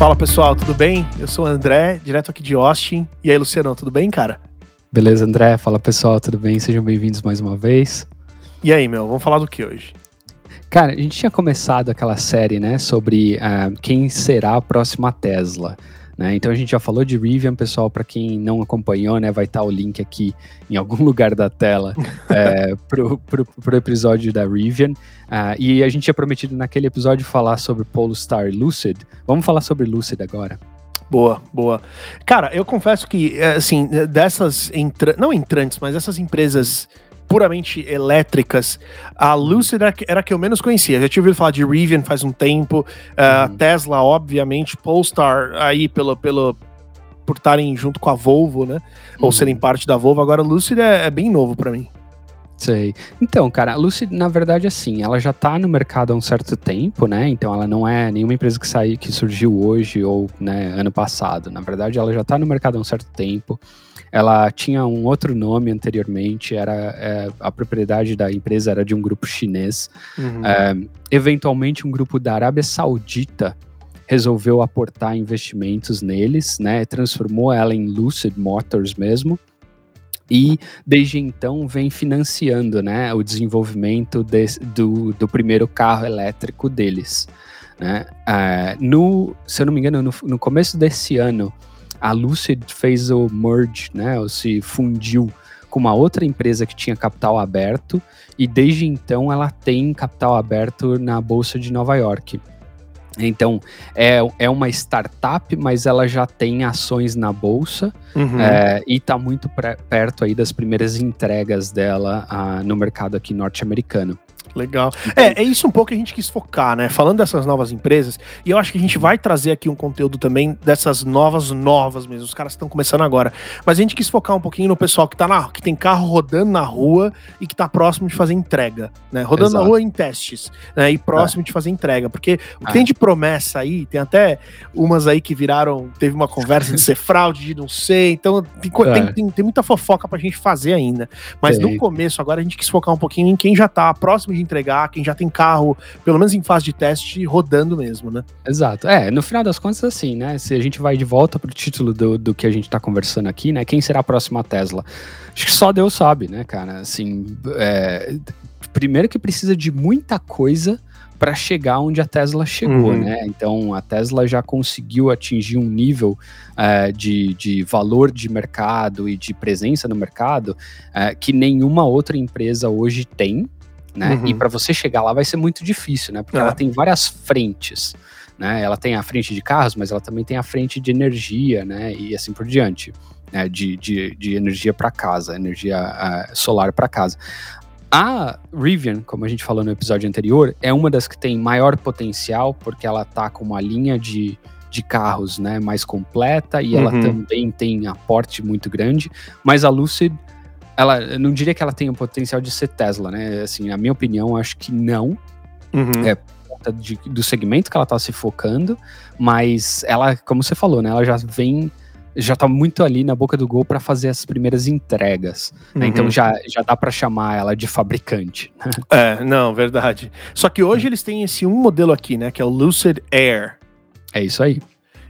Fala pessoal, tudo bem? Eu sou o André, direto aqui de Austin. E aí, Luciano, tudo bem, cara? Beleza, André? Fala pessoal, tudo bem? Sejam bem-vindos mais uma vez. E aí, meu, vamos falar do que hoje? Cara, a gente tinha começado aquela série, né, sobre uh, quem será a próxima Tesla. Né? Então a gente já falou de Rivian, pessoal, para quem não acompanhou, né, vai estar tá o link aqui em algum lugar da tela é, pro, pro, pro, episódio da Rivian. Uh, e a gente tinha prometido naquele episódio falar sobre Polestar e Lucid. Vamos falar sobre Lucid agora. Boa, boa. Cara, eu confesso que, é, assim, dessas, entra... não entrantes, mas essas empresas puramente elétricas, a Lucid era a que eu menos conhecia. Já tinha ouvido falar de Rivian faz um tempo, uh, uhum. Tesla, obviamente, Polestar aí pelo, pelo, por estarem junto com a Volvo, né? Uhum. Ou serem parte da Volvo. Agora, a Lucid é, é bem novo para mim. Sei. Então, cara, a Lucy, na verdade, assim, ela já tá no mercado há um certo tempo, né? Então ela não é nenhuma empresa que saiu, que surgiu hoje ou né, ano passado. Na verdade, ela já tá no mercado há um certo tempo. Ela tinha um outro nome anteriormente, era é, a propriedade da empresa era de um grupo chinês. Uhum. É, eventualmente, um grupo da Arábia Saudita resolveu aportar investimentos neles, né? Transformou ela em Lucid Motors mesmo e desde então vem financiando né, o desenvolvimento de, do, do primeiro carro elétrico deles. Né? Uh, no, se eu não me engano, no, no, começo desse ano, a Lucid fez o merge, né, ou se fundiu com uma outra empresa que tinha capital aberto, e desde então ela tem capital aberto na Bolsa de Nova York. Então, é, é uma startup, mas ela já tem ações na bolsa uhum. é, e está muito perto aí das primeiras entregas dela ah, no mercado aqui norte-americano. Legal. É, é isso um pouco que a gente quis focar, né? Falando dessas novas empresas, e eu acho que a gente vai trazer aqui um conteúdo também dessas novas, novas mesmo. Os caras estão começando agora. Mas a gente quis focar um pouquinho no pessoal que tá na, que tem carro rodando na rua e que tá próximo de fazer entrega, né? Rodando Exato. na rua em testes, né? E próximo é. de fazer entrega. Porque o que é. tem de promessa aí, tem até umas aí que viraram, teve uma conversa de ser fraude, de não sei. Então tem, é. tem, tem, tem, muita fofoca pra gente fazer ainda. Mas no começo, agora a gente quis focar um pouquinho em quem já tá próximo de de entregar, quem já tem carro, pelo menos em fase de teste, rodando mesmo, né? Exato. É, no final das contas, assim, né? Se a gente vai de volta pro título do, do que a gente tá conversando aqui, né? Quem será a próxima Tesla? Acho que só Deus sabe, né, cara? Assim, é, primeiro que precisa de muita coisa para chegar onde a Tesla chegou, uhum. né? Então a Tesla já conseguiu atingir um nível uh, de, de valor de mercado e de presença no mercado uh, que nenhuma outra empresa hoje tem, né? Uhum. E para você chegar lá vai ser muito difícil, né? Porque é. ela tem várias frentes, né? Ela tem a frente de carros, mas ela também tem a frente de energia, né? E assim por diante, né? De, de, de energia para casa, energia uh, solar para casa. A Rivian, como a gente falou no episódio anterior, é uma das que tem maior potencial, porque ela tá com uma linha de, de carros né, mais completa e uhum. ela também tem aporte muito grande, mas a Lucid ela, não diria que ela tem o potencial de ser Tesla, né? Assim, na minha opinião, acho que não. Uhum. É de, do segmento que ela tá se focando, mas ela, como você falou, né? Ela já vem já tá muito ali na boca do gol para fazer as primeiras entregas. Né? Então uhum. já, já dá para chamar ela de fabricante. É, não, verdade. Só que hoje eles têm esse um modelo aqui, né? Que é o Lucid Air. É isso aí.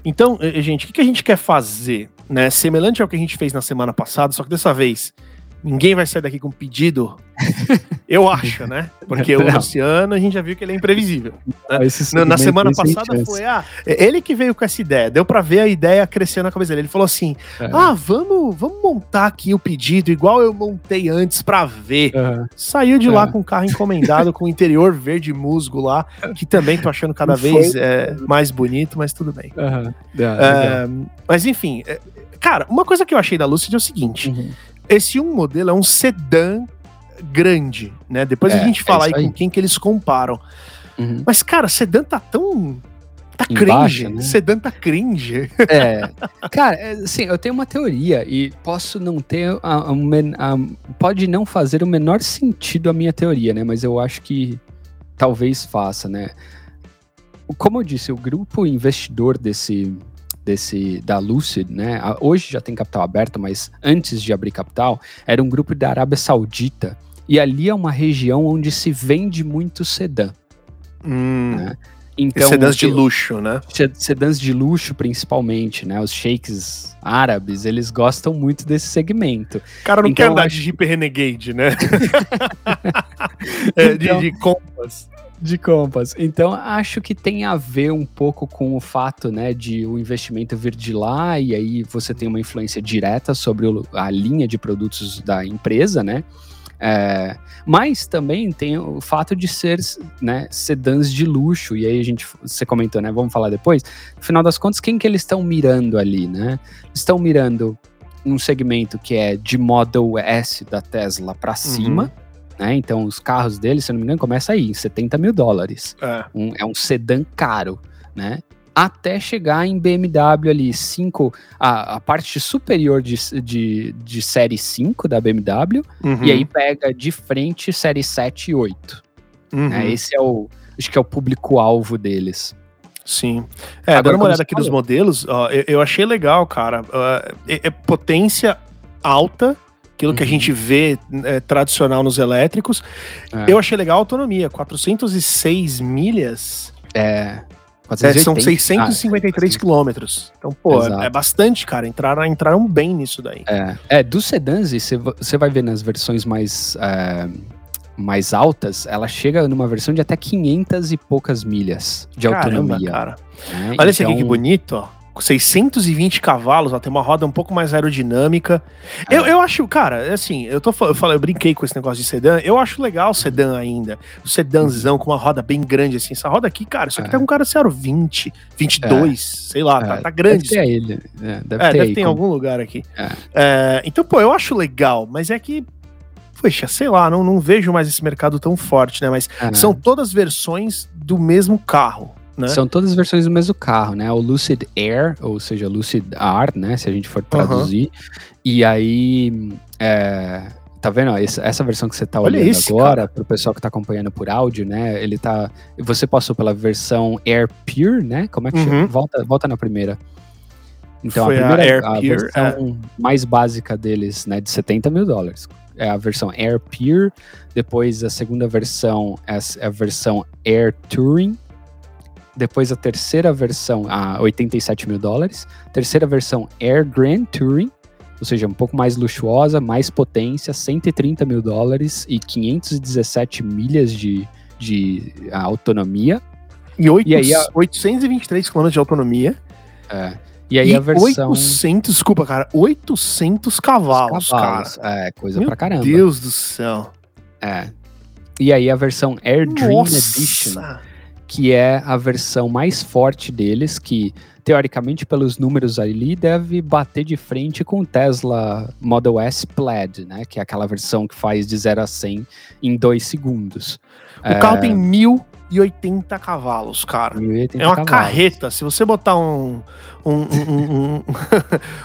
Então, gente, o que, que a gente quer fazer? Né? Semelhante ao que a gente fez na semana passada, só que dessa vez ninguém vai sair daqui com pedido. Eu acho, né? Porque o Luciano, a gente já viu que ele é imprevisível. Né? Na, na, semana passada foi, ah, é ele que veio com essa ideia. Deu para ver a ideia crescendo na cabeça dele. Ele falou assim: é. ah, vamos, vamos montar aqui o pedido, igual eu montei antes para ver. Saiu de lá com o carro encomendado, com o interior verde musgo lá, que também tô achando cada vez é, mais bonito, mas tudo bem. Uhum. É, mas enfim, é, cara, uma coisa que eu achei da Lucid é o seguinte. Uhum esse um modelo é um sedã grande, né? Depois é, a gente fala é aí, aí, com quem que eles comparam. Uhum. Mas, cara, sedã tá tão. Tá cringe. né? Sedã tá cringe. É. Cara, é, assim, eu tenho uma teoria e posso não ter. A, a, a, pode não fazer o menor sentido a minha teoria, né? Mas eu acho que talvez faça, né? Como eu disse, o grupo investidor desse, desse da Lucid, né? Hoje já tem capital aberto, mas antes de abrir capital, era um grupo da Arábia Saudita. E ali é uma região onde se vende muito sedã. Hum. Né? Então, sedãs de luxo, né? Sedãs de luxo, principalmente, né? Os sheiks árabes, eles gostam muito desse segmento. Cara, não então, quer andar acho... de Jeep Renegade, né? é, então, de, de Compass. De Compass. Então, acho que tem a ver um pouco com o fato, né, de o investimento vir de lá e aí você tem uma influência direta sobre a linha de produtos da empresa, né? É, mas também tem o fato de ser né, sedãs de luxo, e aí a gente, você comentou, né? Vamos falar depois. No final das contas, quem que eles estão mirando ali, né? Estão mirando um segmento que é de Model S da Tesla para uhum. cima, uhum. Né? Então os carros deles, se eu não me engano, começa aí, em 70 mil dólares. É um, é um sedã caro, né? até chegar em BMW ali, 5, a, a parte superior de, de, de série 5 da BMW, uhum. e aí pega de frente série 7 e 8. Uhum. É, esse é o, acho que é o público-alvo deles. Sim. É, Agora, dando uma olhada aqui nos modelos, ó, eu, eu, achei legal, cara. Uh, é, é, potência alta, aquilo uhum. que a uhum. gente vê é, tradicional nos elétricos. É. Eu achei legal a autonomia, 406 milhas. É. É, são 653 ah, quilômetros. Então, pô, Exato. é bastante, cara. Entraram, entraram bem nisso daí. É, é dos sedãs, você vai ver nas versões mais, é, mais altas, ela chega numa versão de até 500 e poucas milhas de Caramba, autonomia. cara. É, Olha então... esse aqui que então bonito, ó. 620 cavalos, ó, tem uma roda um pouco mais aerodinâmica. É. Eu, eu acho, cara, assim, eu tô eu, falei, eu brinquei com esse negócio de sedã, eu acho legal o sedã ainda. O sedãzão com uma roda bem grande, assim. Essa roda aqui, cara, isso aqui é. tá com um cara zero 20, 22, é. sei lá, tá, é. tá, grande. Deve ter ele. É, deve, é, ter, deve ter em algum lugar aqui. É. então, pô, eu acho legal, mas é que poxa, sei lá, não, não vejo mais esse mercado tão forte, né? Mas são todas versões do mesmo carro. Né? São todas as versões do mesmo carro, né? O Lucid Air, ou seja, Lucid R, né? Se a gente for traduzir. Uhum. E aí, é, tá vendo? Essa, essa, versão que você tá Olha olhando isso, agora, cara. pro pessoal que tá acompanhando por áudio, né? Ele tá. Você passou pela versão Air Pure, né? Como é que uhum. chama? Volta, volta na primeira. Então, Foi a primeira a, Air a Pure, versão é. mais básica deles, né? De 70 mil dólares. É a versão Air Pure. Depois, a segunda versão é a versão Air Touring depois a terceira versão a 87 mil dólares. Terceira versão Air Grand Touring, ou seja, um pouco mais luxuosa, mais potência, 130 mil dólares e 517 milhas de, de autonomia. E, 8, e aí a... 823 km de autonomia. É. E aí e a versão. 800, desculpa, cara, 800 cavalos, cavalos cara. É, coisa Meu pra caramba. Meu Deus do céu. É. E aí a versão Air Dream Nossa. Edition que é a versão mais forte deles, que teoricamente pelos números ali deve bater de frente com o Tesla Model S Plaid, né, que é aquela versão que faz de 0 a 100 em 2 segundos. O é... carro tem 1080 cavalos, cara. 1080 é uma cavalos. carreta. Se você botar um um, um,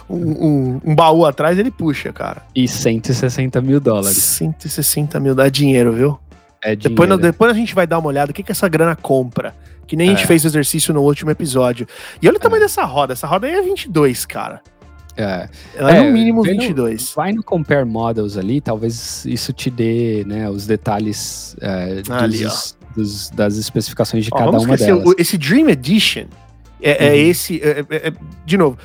um, um, baú atrás, ele puxa, cara. E 160 mil dólares. 160 mil dá dinheiro, viu? É depois, depois a gente vai dar uma olhada o que, que essa grana compra. Que nem é. a gente é. fez o exercício no último episódio. E olha o tamanho é. dessa roda. Essa roda aí é 22, cara. É. Ela é, no mínimo 22. vai no Compare Models ali, talvez isso te dê né, os detalhes é, ali, dos, dos, das especificações de ó, cada uma delas. esse Dream Edition é, é uhum. esse. de novo,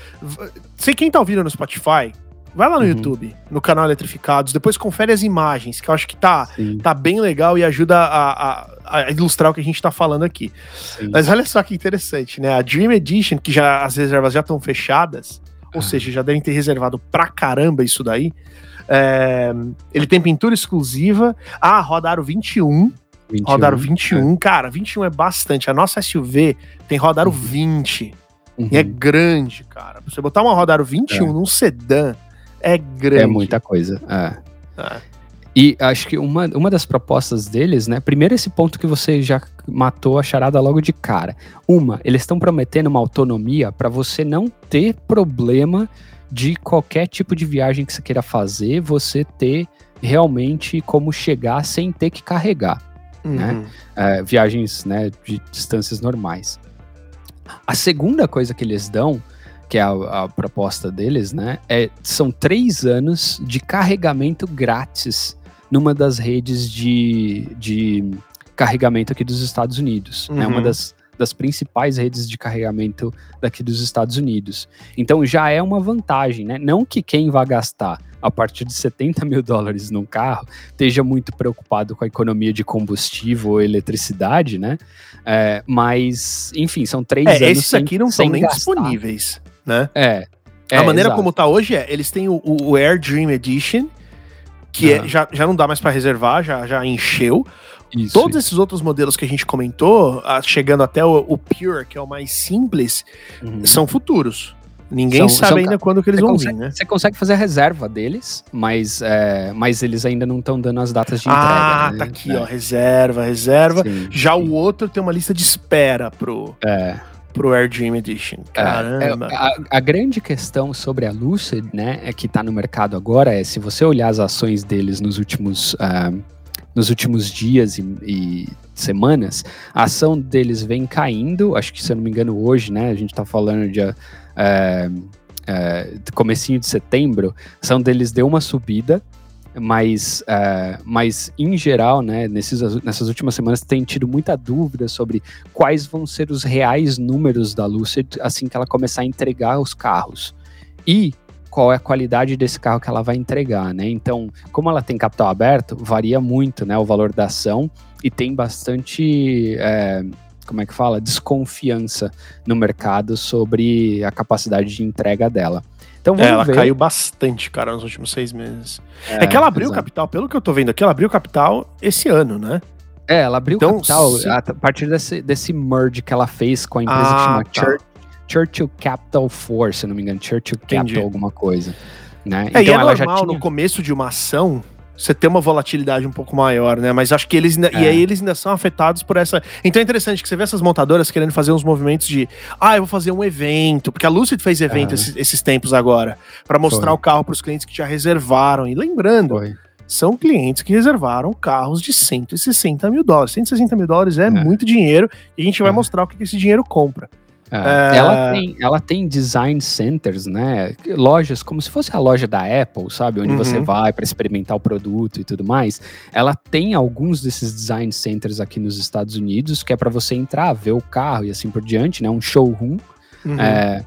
sei quem tá ouvindo no Spotify, Vai lá no uhum. YouTube, no canal Eletrificados, depois confere as imagens, que eu acho que tá, tá bem legal e ajuda a, a, a ilustrar o que a gente tá falando aqui. Sim. Mas olha só que interessante, né? A Dream Edition, que já as reservas já estão fechadas, ou ah. seja, já devem ter reservado pra caramba isso daí. É, ele tem pintura exclusiva. Ah, rodaram 21. 21 rodaram 21. É. Cara, 21 é bastante. A nossa SUV tem rodaro uhum. 20. Uhum. E é grande, cara. Você botar uma rodaro 21 é. num sedã é grande. É muita coisa. É. é. E acho que uma, uma das propostas deles, né? Primeiro, esse ponto que você já matou a charada logo de cara. Uma, eles estão prometendo uma autonomia para você não ter problema de qualquer tipo de viagem que você queira fazer, você ter realmente como chegar sem ter que carregar. Uhum. Né? É, viagens né, de distâncias normais. A segunda coisa que eles dão que é a, a, proposta deles, né? É, são três anos de carregamento grátis numa das redes de, de carregamento aqui dos Estados Unidos. Uhum. Né, uma uhum. das, das principais redes de carregamento daqui dos Estados Unidos. Então já é uma vantagem, né? Não que quem vai gastar a partir de 70 mil dólares num carro esteja muito preocupado com a economia de combustível ou eletricidade, né? É, mas, enfim, são três é, anos. Esses aqui não são nem gastar. disponíveis, né? É. é a maneira exato. como tá hoje é, eles têm o, o Air Dream Edition, que uhum. é, já, já não dá mais para reservar, já, já encheu. Isso, Todos isso. esses outros modelos que a gente comentou, chegando até o, o Pure, que é o mais simples, uhum. são futuros. Ninguém são, sabe são, ainda quando que eles vão consegue, vir, né? Você consegue fazer a reserva deles, mas, é, mas eles ainda não estão dando as datas de entrega. Ah, né? tá aqui, é. ó. Reserva, reserva. Sim, Já sim. o outro tem uma lista de espera pro. É pro Air Dream Edition. É, Caramba. É, a, a, grande questão sobre a Lucid, né, é que tá no mercado agora é se você olhar as ações deles nos últimos uh, nos últimos dias e, e, semanas, a ação deles vem caindo. Acho que se eu não me engano hoje, né, a gente tá falando de é, é, comecinho de setembro, a ação deles deu uma subida, mas, é, mas em geral, né, nesses, nessas últimas semanas tem tido muita dúvida sobre quais vão ser os reais números da Lucid assim que ela começar a entregar os carros. E qual é a qualidade desse carro que ela vai entregar, né? Então, como ela tem capital aberto, varia muito, né, o valor da ação e tem bastante é, como é que fala, desconfiança no mercado sobre a capacidade de entrega dela. Então é, ela ver. caiu bastante, cara, nos últimos seis meses. É, é que ela abriu exato. capital, pelo que eu tô vendo aqui, ela abriu capital esse ano, né? É, ela abriu então, capital se... a partir desse, desse merge que ela fez com a empresa ah, que chama tá. Church, Churchill Capital Force, se não me engano, Churchill Capital Entendi. alguma coisa. Né? É, então, e é ela normal, já tinha... no começo de uma ação, você ter uma volatilidade um pouco maior, né? Mas acho que eles ainda, é. e aí eles ainda são afetados por essa. Então é interessante que você vê essas montadoras querendo fazer uns movimentos de, ah, eu vou fazer um evento, porque a Lucid fez evento é. esses, esses, tempos agora, para mostrar Foi. o carro para os clientes que já reservaram. E lembrando, Foi. são clientes que reservaram carros de 160 mil dólares. 160 mil dólares é, é. muito dinheiro e a gente vai é. mostrar o que esse dinheiro compra. É, ela, tem, ela tem design centers, né? Lojas, como se fosse a loja da Apple, sabe? Onde uhum. você vai para experimentar o produto e tudo mais. Ela tem alguns desses design centers aqui nos Estados Unidos, que é para você entrar, ver o carro e assim por diante, né? Um showroom. Uhum. É,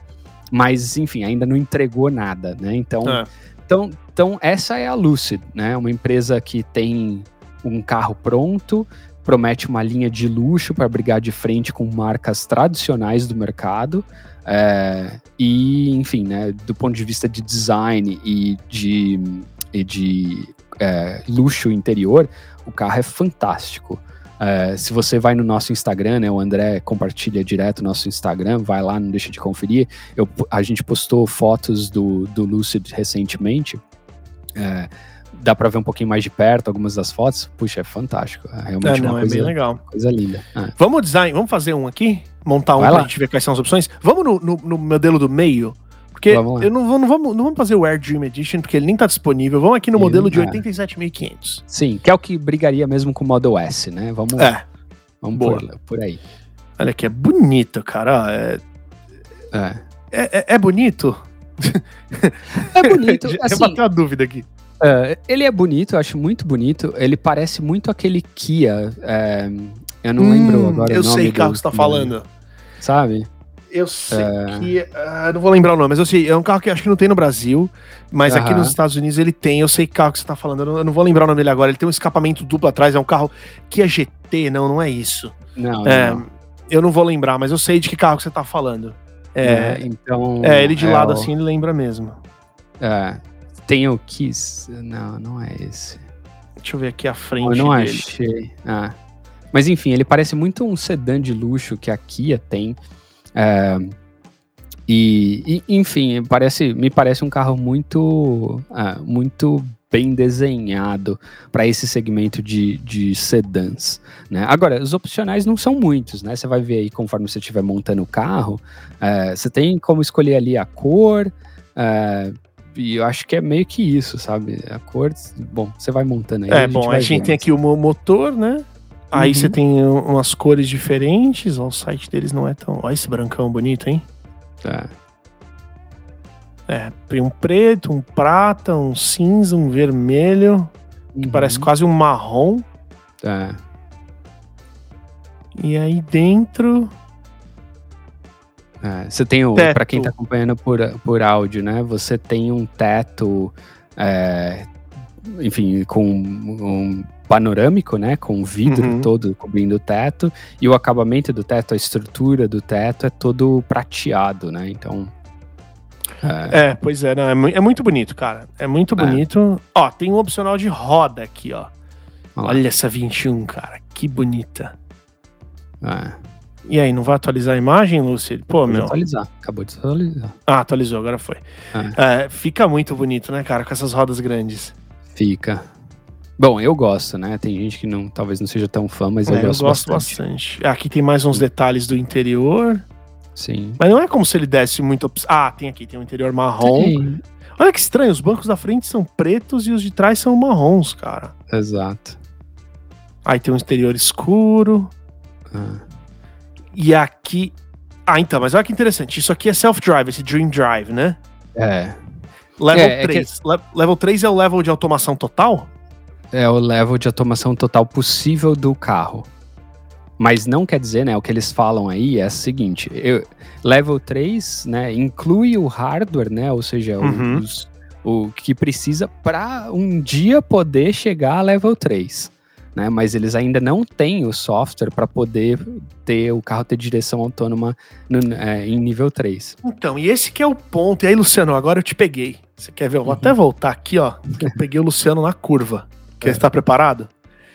mas, enfim, ainda não entregou nada, né? Então, é. então, então, essa é a Lucid, né? Uma empresa que tem um carro pronto, promete uma linha de luxo para brigar de frente com marcas tradicionais do mercado. É, e, enfim, né, do ponto de vista de design e de, e de é, luxo interior, o carro é fantástico. É, se você vai no nosso Instagram, né, o André compartilha direto no nosso Instagram, vai lá, não deixa de conferir. Eu, a gente postou fotos do, do Lucid recentemente. É, dá para ver um pouquinho mais de perto algumas das fotos. Puxa, é fantástico. É realmente é, não, uma coisa, é bem legal. coisa linda. É. Vamos design, vamos fazer um aqui? Montar um Vai pra lá. gente ver quais são as opções? Vamos no, no, no modelo do meio? Porque eu não, vou, não, vamos, não vamos fazer o Air Dream Edition, porque ele nem tá disponível. Vamos aqui no ele, modelo de 87.500. É. Sim, que é o que brigaria mesmo com o Model S, né? Vamos, é. vamos Boa. Por, por aí. Olha aqui, é bonito, cara. É, é. é, é, é bonito? É bonito. assim, eu bateu a dúvida aqui. Uh, ele é bonito, eu acho muito bonito. Ele parece muito aquele Kia. É, eu não hum, lembro agora eu o nome. Sei que carro que você tá falando. Sabe? Eu sei uh, que. Uh, não vou lembrar o nome, mas eu sei. É um carro que acho que não tem no Brasil, mas -huh. aqui nos Estados Unidos ele tem. Eu sei que carro que você tá falando. Eu não, eu não, vou lembrar o nome dele agora. Ele tem um escapamento duplo atrás. É um carro Kia GT. Não, não é isso. Não, é, não. Eu não vou lembrar, mas eu sei de que carro que você tá falando. É, é então. É, ele de é lado o... assim, ele lembra mesmo. É. Tem o Kiss? Não, não é esse. Deixa eu ver aqui a frente. Eu não dele. achei. Ah. Mas enfim, ele parece muito um sedã de luxo que a Kia tem. É, e, e, enfim, parece, me parece um carro muito, ah, muito bem desenhado para esse segmento de, de sedãs. Né? Agora, os opcionais não são muitos, né? Você vai ver aí conforme você estiver montando o carro, é, você tem como escolher ali a cor, é, e eu acho que é meio que isso, sabe? A cor, bom, você vai montando aí. É, a bom, a gente tem aqui o motor, né? Aí uhum. você tem umas cores diferentes, ó, o site deles não é tão. Olha esse brancão bonito, hein? Tá. É, tem um preto, um prata, um cinza, um vermelho, que uhum. parece quase um marrom. Tá. E aí dentro É, você tem o. Para quem está acompanhando por, por áudio, né? Você tem um teto. É, enfim, com um panorâmico, né? Com vidro uhum. todo cobrindo o teto. E o acabamento do teto, a estrutura do teto é todo prateado, né? Então. É, é pois é, não, é, é, muito bonito, cara. É muito é. bonito. Ó, tem um opcional de roda aqui, ó. Olha, Olha essa 21, cara. Que bonita. É. E aí, não vai atualizar a imagem, Lúcio? Pô, meu. Atualizar, acabou de atualizar. Ah, atualizou, agora foi. É. É, fica muito bonito, né, cara, com essas rodas grandes. Fica. Bom, eu gosto, né? Tem gente que não, talvez não seja tão fã, mas eu, é, gosto, eu gosto bastante. bastante. Aqui tem mais uns detalhes do interior. Sim. Mas não é como se ele desse muito. Ah, tem aqui, tem um interior marrom. Tem. Olha que estranho, os bancos da frente são pretos e os de trás são marrons, cara. Exato. Aí tem um exterior escuro. Ah. E aqui. Ah, então, mas olha que interessante. Isso aqui é self-drive, esse Dream Drive, né? É. Level é, 3. É que... Level 3 é o level de automação total? É o level de automação total possível do carro. Mas não quer dizer, né? O que eles falam aí é o seguinte: eu, level 3, né, inclui o hardware, né? Ou seja, uhum. os, o que precisa para um dia poder chegar a level 3 né? Mas eles ainda não têm o software para poder ter o carro ter direção autônoma no, é, em nível 3. Então, e esse que é o ponto. E aí, Luciano, agora eu te peguei. Você quer ver? Eu vou uhum. até voltar aqui, ó. Que eu peguei o Luciano na curva. Quer é. estar preparado?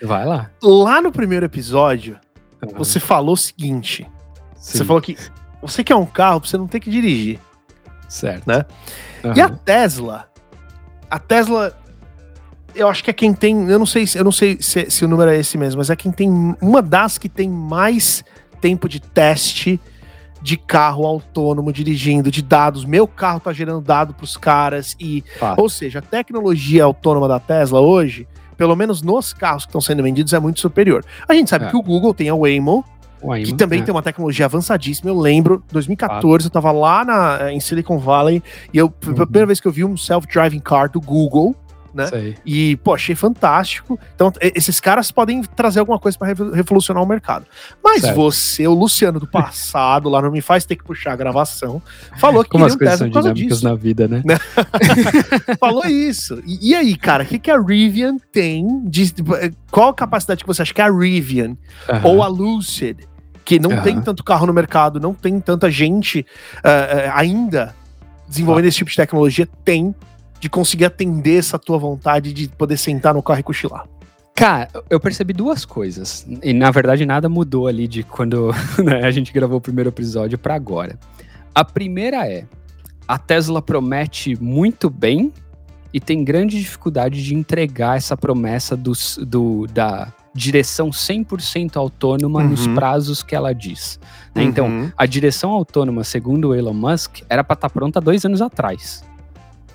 Vai lá. Lá no primeiro episódio, uhum. você falou o seguinte. Sim. Você falou que você quer um carro pra você não ter que dirigir. Certo. Né? Uhum. E a Tesla, a Tesla eu acho que é quem tem, eu não sei, eu não sei se, se, o número é esse mesmo, mas é quem tem uma das que tem mais tempo de teste de carro autônomo dirigindo, de dados. Meu carro tá gerando dado para os caras e, ou seja, a tecnologia autônoma da Tesla hoje, pelo menos nos carros que estão sendo vendidos, é muito superior. A gente sabe é. que o Google tem a Waymo, Waymo que também é. tem uma tecnologia avançadíssima. Eu lembro, 2014, eu tava lá na, em Silicon Valley e eu, uhum. a primeira vez que eu vi um self-driving car do Google, né? Sei. E, pô, achei fantástico. Então, esses caras podem trazer alguma coisa para revolucionar o mercado. Mas certo. você, o Luciano do passado, lá não me faz ter que puxar a gravação, falou que Como as coisas são dinâmicas na vida, né? né? falou isso. E, e, aí, cara, o que, que a Rivian tem de. Qual a capacidade que você acha que a Rivian ou a Lucid que não tem tanto carro no mercado, não tem tanta gente uh, uh, ainda desenvolvendo ah. esse tipo de tecnologia, tem de conseguir atender essa tua vontade de poder sentar no carro e cochilar? Cara, eu percebi duas coisas. E na verdade nada mudou ali de quando né, a gente gravou o primeiro episódio para agora. A primeira é: a Tesla promete muito bem e tem grande dificuldade de entregar essa promessa do, do da direção 100% autônoma uhum. nos prazos que ela diz. Né? Então, uhum. Então, a direção autônoma, segundo o Elon Musk, era para estar tá pronta dois anos atrás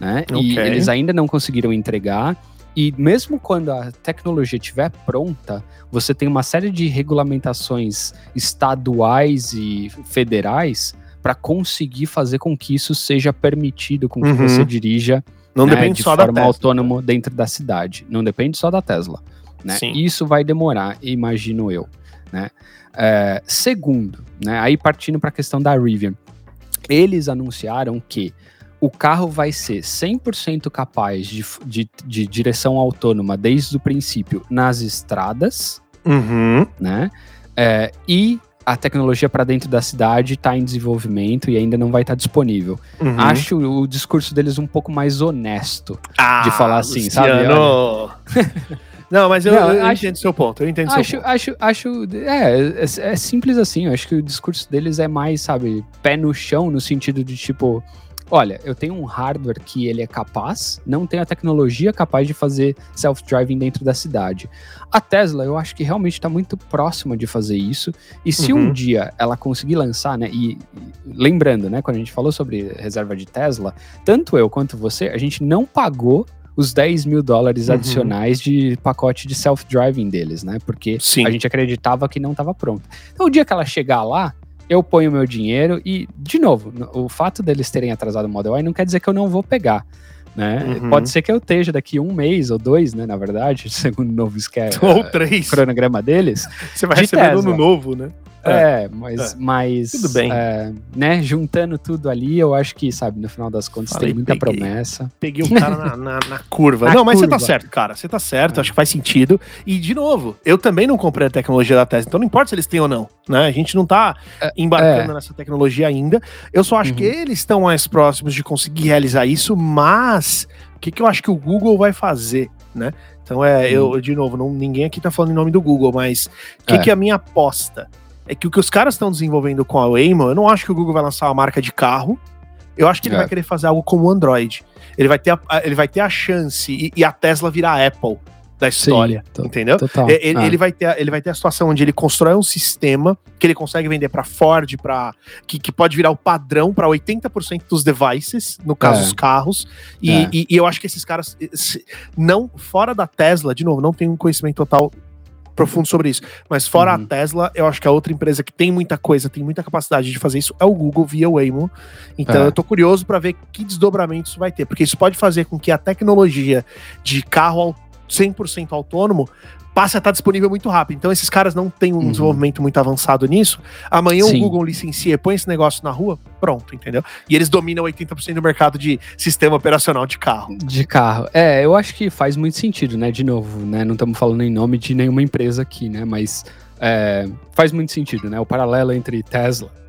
né? Okay. E eles ainda não conseguiram entregar. E mesmo quando a tecnologia estiver pronta, você tem uma série de regulamentações estaduais e federais para conseguir fazer com que isso seja permitido, com que uhum. você dirija não né, depende de só forma autônoma dentro da cidade. Não depende só da Tesla. Né? Isso vai demorar, imagino eu. Né? É, segundo, né, aí partindo para a questão da Rivian, eles anunciaram que o carro vai ser 100% capaz de, de, de, direção autônoma desde o princípio nas estradas, uhum. né? É, e a tecnologia para dentro da cidade está em desenvolvimento e ainda não vai estar tá disponível. Uhum. Acho o discurso deles um pouco mais honesto ah, de falar assim, Luciano. sabe? Não, mas eu, não, eu acho, entendo seu ponto. Eu entendo acho, seu ponto. Acho, acho, é, é, é, simples assim. Eu acho que o discurso deles é mais, sabe, pé no chão, no sentido de tipo, olha, eu tenho um hardware que ele é capaz, não tem a tecnologia capaz de fazer self-driving dentro da cidade. A Tesla, eu acho que realmente está muito próxima de fazer isso. E se uhum. um dia ela conseguir lançar, né? E, lembrando, né, quando a gente falou sobre reserva de Tesla, tanto eu quanto você, a gente não pagou os 10 mil dólares uhum. adicionais de pacote de self-driving deles, né? Porque Sim. a gente acreditava que não estava pronto. Então, o dia que ela chegar lá, eu ponho meu dinheiro e, de novo, o fato deles terem atrasado o Model Y não quer dizer que eu não vou pegar. Né? Uhum. Pode ser que eu esteja daqui um mês ou dois, né? Na verdade, segundo o novo esquema, ou três. cronograma deles. Você vai receber no ano novo, né? É, mas, é. mas tudo bem. É, né, juntando tudo ali, eu acho que, sabe, no final das contas Falei, tem muita peguei, promessa. Peguei o cara na, na, na curva. Na não, mas curva. você tá certo, cara. Você tá certo, é. acho que faz sentido. E, de novo, eu também não comprei a tecnologia da Tesla, então não importa se eles têm ou não, né? A gente não tá é, embarcando é. nessa tecnologia ainda. Eu só acho uhum. que eles estão mais próximos de conseguir realizar isso, mas o que, que eu acho que o Google vai fazer, né? Então é, eu, uhum. de novo, não, ninguém aqui tá falando em nome do Google, mas o que, é. que é a minha aposta? É que o que os caras estão desenvolvendo com a Waymo, eu não acho que o Google vai lançar uma marca de carro. Eu acho que ele é. vai querer fazer algo como o Android. Ele vai ter a, ele vai ter a chance e, e a Tesla virar a Apple da história, Sim, entendeu? Total. Ele, ah. ele, vai ter, ele vai ter a situação onde ele constrói um sistema que ele consegue vender para Ford, para que, que pode virar o padrão para 80% dos devices, no caso é. os carros. E, é. e, e, eu acho que esses caras não fora da Tesla, de novo, não tenho um conhecimento total profundo sobre isso. Mas fora uhum. a Tesla, eu acho que a outra empresa que tem muita coisa, tem muita capacidade de fazer isso é o Google via Waymo. Então é. eu tô curioso para ver que desdobramento isso vai ter, porque isso pode fazer com que a tecnologia de carro 100% autônomo passe a estar disponível muito rápido. Então esses caras não têm um uhum. desenvolvimento muito avançado nisso. Amanhã Sim. o Google licencia, põe esse negócio na rua, pronto, entendeu? E eles dominam 80% do mercado de sistema operacional de carro. De carro. É, eu acho que faz muito sentido, né? De novo, né? Não estamos falando em nome de nenhuma empresa aqui, né? Mas é, faz muito sentido, né? O paralelo entre Tesla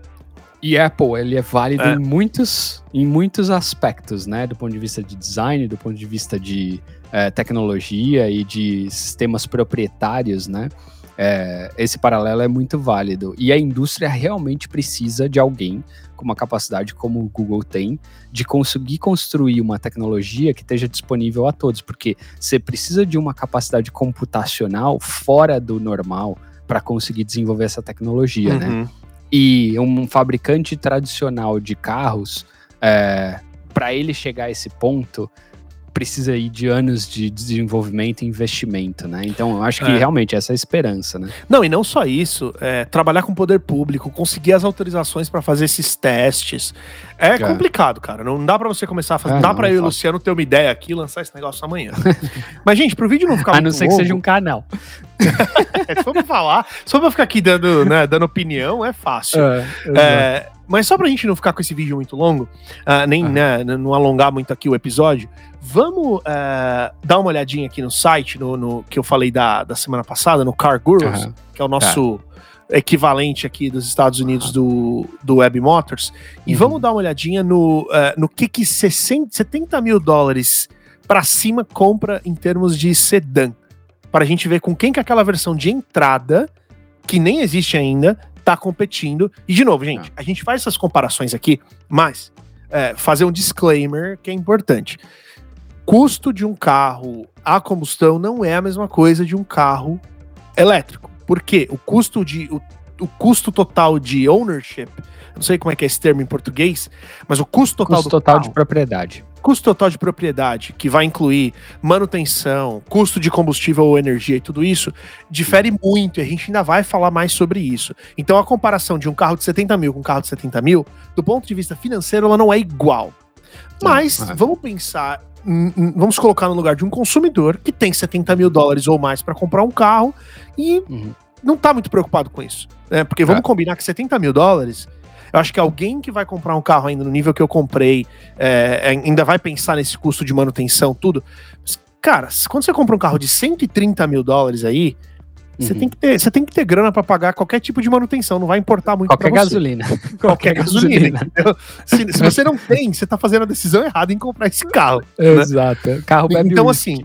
e Apple, ele é válido é. em muitos em muitos aspectos, né? Do ponto de vista de design, do ponto de vista de é, tecnologia e de sistemas proprietários, né? É, esse paralelo é muito válido. E a indústria realmente precisa de alguém com uma capacidade como o Google tem, de conseguir construir uma tecnologia que esteja disponível a todos, porque você precisa de uma capacidade computacional fora do normal para conseguir desenvolver essa tecnologia, né? uhum. né? E um fabricante tradicional de carros, é, para ele chegar a esse ponto, precisa aí de anos de desenvolvimento e investimento, né? Então, eu acho que é. realmente essa é a esperança, né? Não, e não só isso, é, trabalhar com o poder público, conseguir as autorizações para fazer esses testes, é, é, complicado, cara. Não dá para você começar a fazer. É, dá para eu e o Luciano ter uma ideia aqui e lançar esse negócio amanhã. Mas, gente, pro vídeo não ficar A não ser longo, que seja um canal. Se for pra falar, só pra ficar aqui dando, né, dando opinião, é fácil. É, é, mas só pra gente não ficar com esse vídeo muito longo, uh, nem né, não alongar muito aqui o episódio, Vamos uh, dar uma olhadinha aqui no site, no, no, que eu falei da, da semana passada, no Car Gurus, que é o nosso tá. equivalente aqui dos Estados Unidos do, do Web Motors, e uhum. vamos dar uma olhadinha no, uh, no que, que 60, 70 mil dólares para cima compra em termos de sedã, para a gente ver com quem que aquela versão de entrada, que nem existe ainda, tá competindo. E de novo, gente, a gente faz essas comparações aqui, mas é, fazer um disclaimer que é importante custo de um carro a combustão não é a mesma coisa de um carro elétrico. Por quê? O custo de o, o custo total de ownership, não sei como é que é esse termo em português, mas o custo total custo total carro, de propriedade. Custo total de propriedade, que vai incluir manutenção, custo de combustível ou energia e tudo isso, difere muito e a gente ainda vai falar mais sobre isso. Então a comparação de um carro de 70 mil com um carro de 70 mil, do ponto de vista financeiro, ela não é igual. Mas é. vamos pensar vamos colocar no lugar de um consumidor que tem 70 mil dólares ou mais para comprar um carro e uhum. não tá muito preocupado com isso. Né? Porque vamos é. combinar que 70 mil dólares, eu acho que alguém que vai comprar um carro ainda no nível que eu comprei, é, ainda vai pensar nesse custo de manutenção, tudo. cara, quando você compra um carro de 130 mil dólares aí, você, uhum. tem que ter, você tem que ter grana para pagar qualquer tipo de manutenção, não vai importar muito Qualquer gasolina. Qualquer, qualquer gasolina. se, se, você não tem, você tá fazendo a decisão errada em comprar esse carro. Né? Exato. Né? Carro Então, assim,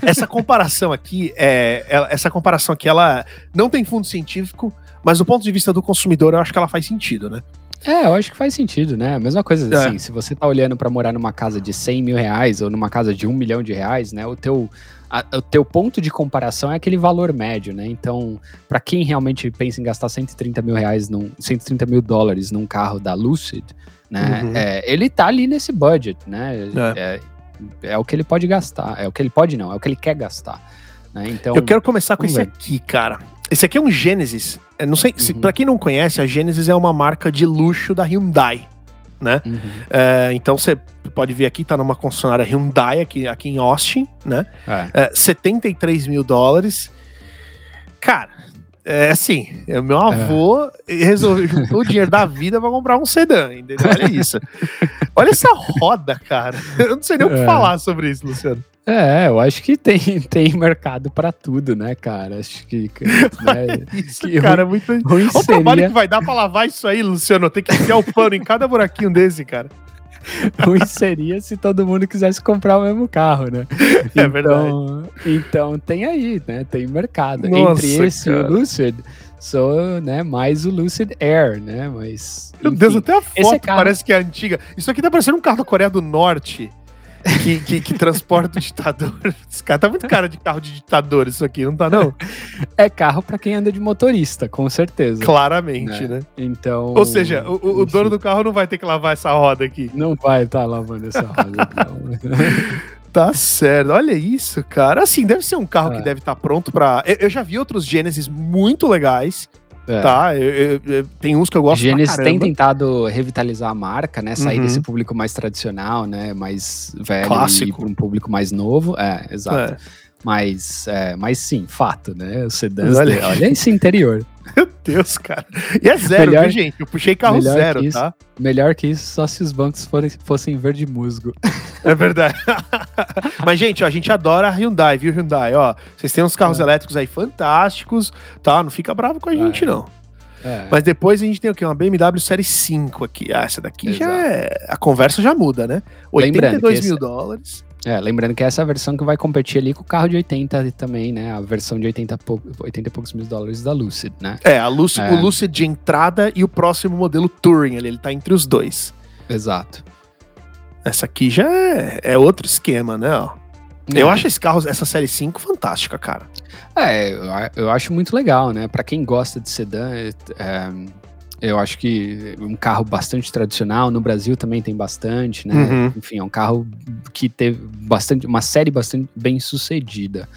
essa comparação aqui, é, essa comparação aqui, ela não tem fundo científico, mas do ponto de vista do consumidor, eu acho que ela faz sentido, né? É, eu acho que faz sentido, né? A mesma coisa é. assim, se você tá olhando para morar numa casa de 100 mil reais ou numa casa de um milhão de reais, né? O teu, a, o teu ponto de comparação é aquele valor médio, né? Então, para quem realmente pensa em gastar 130 mil reais, num, 130 mil dólares num carro da Lucid, né? Uhum. É, ele tá ali nesse budget, né? É. É, é. o que ele pode gastar. É o que ele pode, não, é o que ele quer gastar. Né? Então, Eu quero começar com ver. aqui, cara. Esse aqui é um Genesis. Eu não sei, uhum. para quem não conhece, a Genesis é uma marca de luxo da Hyundai né? Uhum. É, então você pode ver aqui, tá numa concessionária Hyundai aqui, aqui em Austin, né? É. É, 73 mil dólares. Cara, é assim, é meu avô resolveu juntou o dinheiro da vida pra comprar um sedã, entendeu? Olha isso. Olha essa roda, cara. Eu não sei nem o que É. falar sobre isso, Luciano. É, eu acho que tem, tem mercado pra tudo, né, cara? Acho que. Né, Isso, Que cara, é muito. ruim Olha o trabalho seria, que vai dar pra lavar isso aí, Luciano. Tem que enfiar o pano em cada buraquinho desse, cara. ruim seria se todo mundo quisesse comprar o mesmo carro, né? É então, Então tem aí, né? Tem mercado. Nossa, Entre esse e cara. o Lucid, sou né, mais o Lucid Air, né? Mas. Meu Deus, enfim. até a foto carro- parece que é antiga. Isso aqui tá parecendo um carro da Coreia do Norte. Que, que, que transporta o ditador. Esse cara tá muito cara de carro de ditador, isso aqui, não tá, não? É carro pra quem anda de motorista, com certeza. Claramente, É. né? Então. Ou seja, o, o- dono do carro não vai ter que lavar essa roda aqui. Não vai estar lavando essa roda, não. Tá certo. Olha isso, cara. Assim, deve ser um carro É. que deve estar pronto pra. Eu, eu já vi outros Genesis muito legais, É. tá? Eu- eu- eu- tem uns que eu gosto Genesis pra tem tentado revitalizar a marca, né? Sair Uhum. desse público mais tradicional, né? Mais velho Clássico. e para um público mais novo. É, exato. É. Mas, é, mas sim, fato, né? Os sedãs. Mas olha- Olha, olha esse interior. Meu Deus, cara. E é zero, Melhor- viu, gente? Eu puxei carro zero, isso. tá? Melhor que isso, só se os bancos forem, fossem verde musgo. É verdade. Mas, gente, ó, a gente adora a Hyundai, viu, Hyundai? Ó, vocês têm uns carros É. elétricos aí fantásticos, tá? Não fica bravo com a gente, É. não. É, Mas depois a gente tem o quê? Uma BMW Série 5 aqui. Ah, essa daqui já Exato. é... A conversa já muda, né? Lembrando 82 que mil esse- dólares. É, lembrando que essa é a versão que vai competir ali com o carro de 80 também, né? A versão de 80, e pou- 80 e poucos mil dólares da Lucid, né? É, a Luc É. o Lucid de entrada e o próximo modelo Touring ali. Ele tá entre os dois. Exato. Essa aqui já é, é outro esquema, né? ó. Eu É. acho esse carro, essa série 5, fantástica, cara. É, eu, eu acho muito legal, né? Pra quem gosta de sedã, é, é, eu acho que um carro bastante tradicional, no Brasil também tem bastante, né? Uhum. Enfim, é um carro que teve bastante, uma série bastante bem sucedida.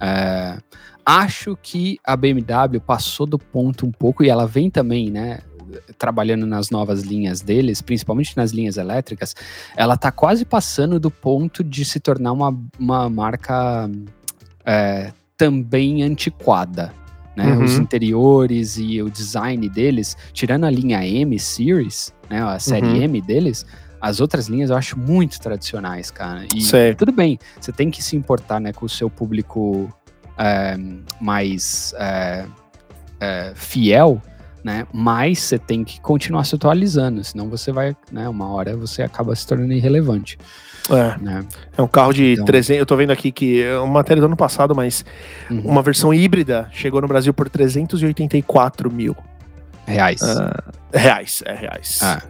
É, acho que a BMW passou do ponto um pouco, e ela vem também, né? Trabalhando nas novas linhas deles, principalmente nas linhas elétricas, ela tá quase passando do ponto de se tornar uma, uma marca é, também antiquada. Né? Uhum. Os interiores e o design deles, tirando a linha M Series, né? a série Uhum. M deles, as outras linhas eu acho muito tradicionais, cara. E Sei. tudo bem, você tem que se importar né, com o seu público é, mais é, é, fiel, né? Mas você tem que continuar se atualizando, senão você vai, né? Uma hora você acaba se tornando irrelevante, É, né? é um carro de Então. 300. Eu tô vendo aqui que é uma matéria do ano passado, mas Uhum. uma versão híbrida chegou no Brasil por 384 mil Reais. reais. É, reais. Ah,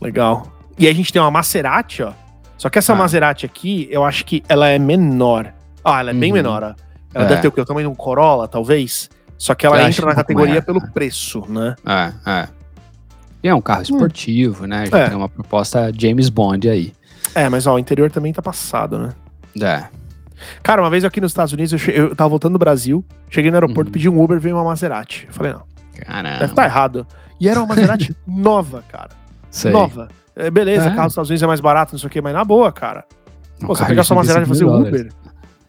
Legal. E a gente tem uma Maserati, ó. Só que essa Ah. Maserati aqui, eu acho que ela é menor. Ah, ela é bem Uhum. menor. ó. Ela É. deve ter o quê? O tamanho de um Corolla, talvez? Só que ela Eu entra um na pouco categoria maior, pelo né? preço, né? é, é. E é um carro esportivo, né? Já É. tem uma proposta James Bond aí. É, mas ó, o interior também tá passado, né? É. Cara, uma vez aqui nos Estados Unidos, eu, che- eu tava voltando do Brasil, cheguei no aeroporto, Uhum. pedi um Uber, veio uma Maserati. Eu falei, não, Caramba. deve estar errado. E era uma Maserati nova, cara. Sei. Nova. É, beleza, É. carro dos Estados Unidos é mais barato, não sei o que, mas na boa, cara. Pô, você pegar de sua Maserati e fazer 35 mil Uber. dólares.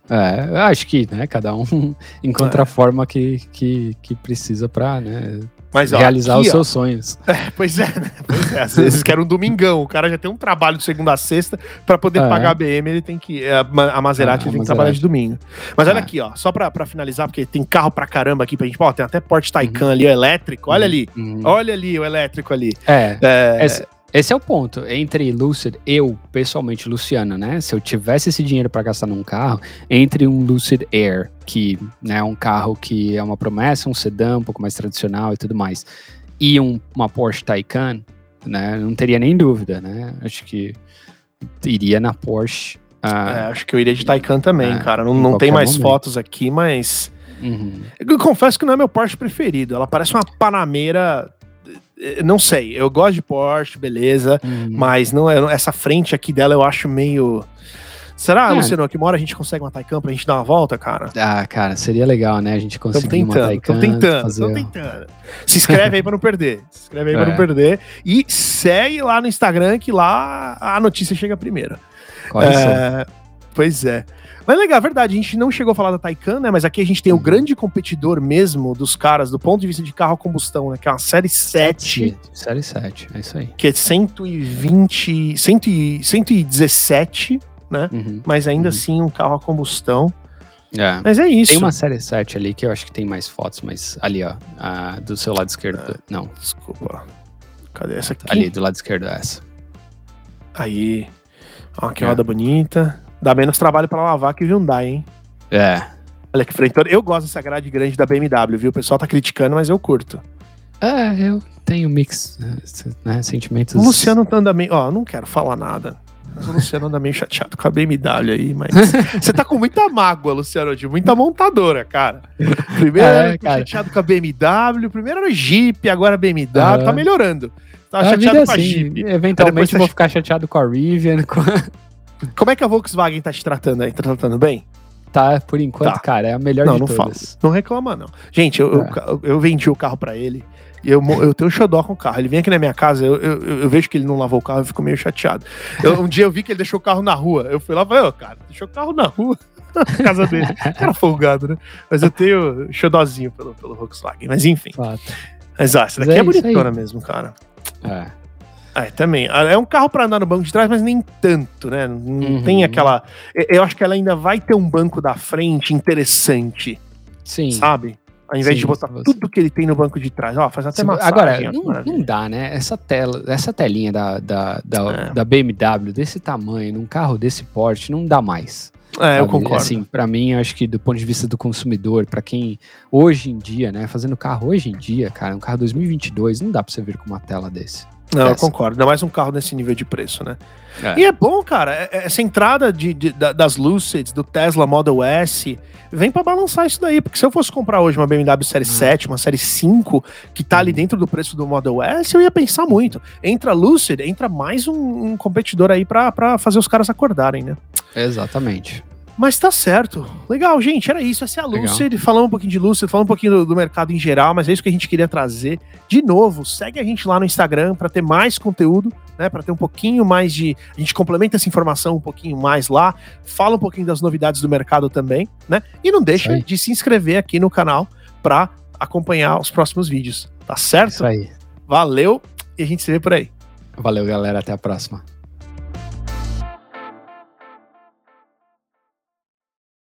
É, acho que, né, cada um encontra É. a forma que, que, que precisa pra, né, Mas, ó, realizar aqui, os ó, seus sonhos. É, pois é, né? Pois é. Às vezes quer um domingão. O cara já tem um trabalho de segunda a sexta. Pra poder É. pagar a BM, ele tem que. A, Ma- a Maserati Ah, ele tem a que trabalhar de domingo. Mas olha É. aqui, ó. Só pra, pra finalizar, porque tem carro pra caramba aqui pra gente. Ó, tem até Porsche Taycan ali, ó, elétrico. Olha ali. Uhum. Olha ali o elétrico ali. É, É, esse é o ponto. Entre Lucid, eu, pessoalmente, Luciano, né? Se eu tivesse esse dinheiro pra gastar num carro, entre um Lucid Air, que né, é um carro que é uma promessa, um sedã um pouco mais tradicional e tudo mais, e um- uma Porsche Taycan, né? Não teria nem dúvida, né? Acho que iria na Porsche. ah, é, acho que eu iria de Taycan também, É, cara. Não, não tem mais momento. fotos aqui, mas. uhum. Eu confesso que não é meu Porsche preferido. Ela parece uma Panameira. Eh, Não sei. Eu gosto de Porsche, beleza. Uhum. Mas não é, essa frente aqui dela eu acho meio. Será, É. Luciano, que uma hora a gente consegue uma Taycan pra gente dar uma volta, cara? Ah, cara, seria legal, né? A gente conseguir uma tentando, Taycan, estamos tentando, fazer... estamos tentando. Se inscreve aí pra não perder. Se inscreve aí pra É. não perder. E segue lá no Instagram que lá a notícia chega primeiro. Corre. É, pois é. Mas legal, é verdade, a gente não chegou a falar da Taycan, né? Mas aqui a gente tem o grande competidor mesmo dos caras do ponto de vista de carro a combustão, né? Que é uma série 7, Série 7, é isso aí. que é 120, 100, e- 117, Uhum. mas ainda Uhum. assim um carro a combustão. É. Mas é isso. Tem uma série 7 ali que eu acho que tem mais fotos, mas ali, ó, a do seu lado esquerdo. Não, Desculpa. Cadê essa aqui? ali do lado esquerdo é essa. Aí. Ó, que É. roda bonita. Dá menos trabalho pra lavar que Hyundai, hein? É. Olha que frente. Eu gosto dessa grade grande da BMW, viu? O pessoal tá criticando, mas eu curto. É, eu tenho mix, né, sentimentos. O Luciano anda meio. Ó, não quero falar nada. Mas o Luciano anda meio chateado com a BMW aí, mas. Você tá com muita mágoa, Luciano, de muita montadora, cara. Primeiro É, era cara. chateado com a BMW, primeiro era o Jeep, agora a BMW. Aham. Tá melhorando. Tá chateado é com a assim, Jeep. eventualmente vou ficar chateado com a Rivian. com- Como é que a Volkswagen tá te tratando aí? Tá tratando bem? Tá, por enquanto, Tá. cara, é a melhor Não, de não todas. Não reclama, não. Gente, eu, É. eu, eu vendi o carro pra ele. E eu, eu tenho um xodó com o carro. Ele vem aqui na minha casa, eu, eu, eu- vejo que ele não lavou o carro, eu fico meio chateado. Eu- um dia eu vi que ele deixou o carro na rua. Eu fui lá e falei, ô, cara, deixou o carro na rua. Na casa dele. Cara folgado, né? Mas eu tenho xodózinho pelo, pelo Volkswagen. Mas enfim. Fato. Mas essa Mas daqui é, é aí. bonitona mesmo, cara. É. É, também. Ah, É um carro pra andar no banco de trás, mas nem tanto, né? Não Uhum. tem aquela. eu- acho que ela ainda vai ter um banco da frente interessante, Sim. sabe? Ao invés Sim, de botar você- tudo que ele tem no banco de trás. Ó, faz até massagem. Agora, não, não dá, né? Essa tela, essa telinha da, da, da, É. da BMW desse tamanho, num carro desse porte, não dá mais. É, eu concordo. Assim, para mim, eu acho que do ponto de vista do consumidor, pra quem hoje em dia, né, fazendo carro hoje em dia, cara, um carro 2022, não dá pra você vir com uma tela desse. Não, eu concordo. Ainda mais um carro nesse nível de preço, né? É. E é bom, cara. é- é- Essa entrada de, de- da- das Lucids, do Tesla Model S, vem pra balançar isso daí. Porque se eu fosse comprar hoje uma BMW Série Hum. 7, uma Série 5, que tá ali Hum. dentro do preço do Model S, eu ia pensar muito. Entra Lucid, entra mais um, um competidor aí pra fazer os caras acordarem, né? Exatamente. Mas tá certo. Legal, gente. Era isso. Essa é a. Lucid. Falamos um pouquinho de Lucid, falamos um pouquinho do, do mercado em geral, mas é isso que a gente queria trazer. De novo, segue a gente lá no Instagram para ter mais conteúdo, né? Para ter um pouquinho mais de. A gente complementa essa informação um pouquinho mais lá, fala um pouquinho das novidades do mercado também, né? E não deixa de se inscrever aqui no canal para acompanhar os próximos vídeos. Tá certo? Isso aí. Valeu e a gente se vê por aí. Valeu, galera. Até a próxima.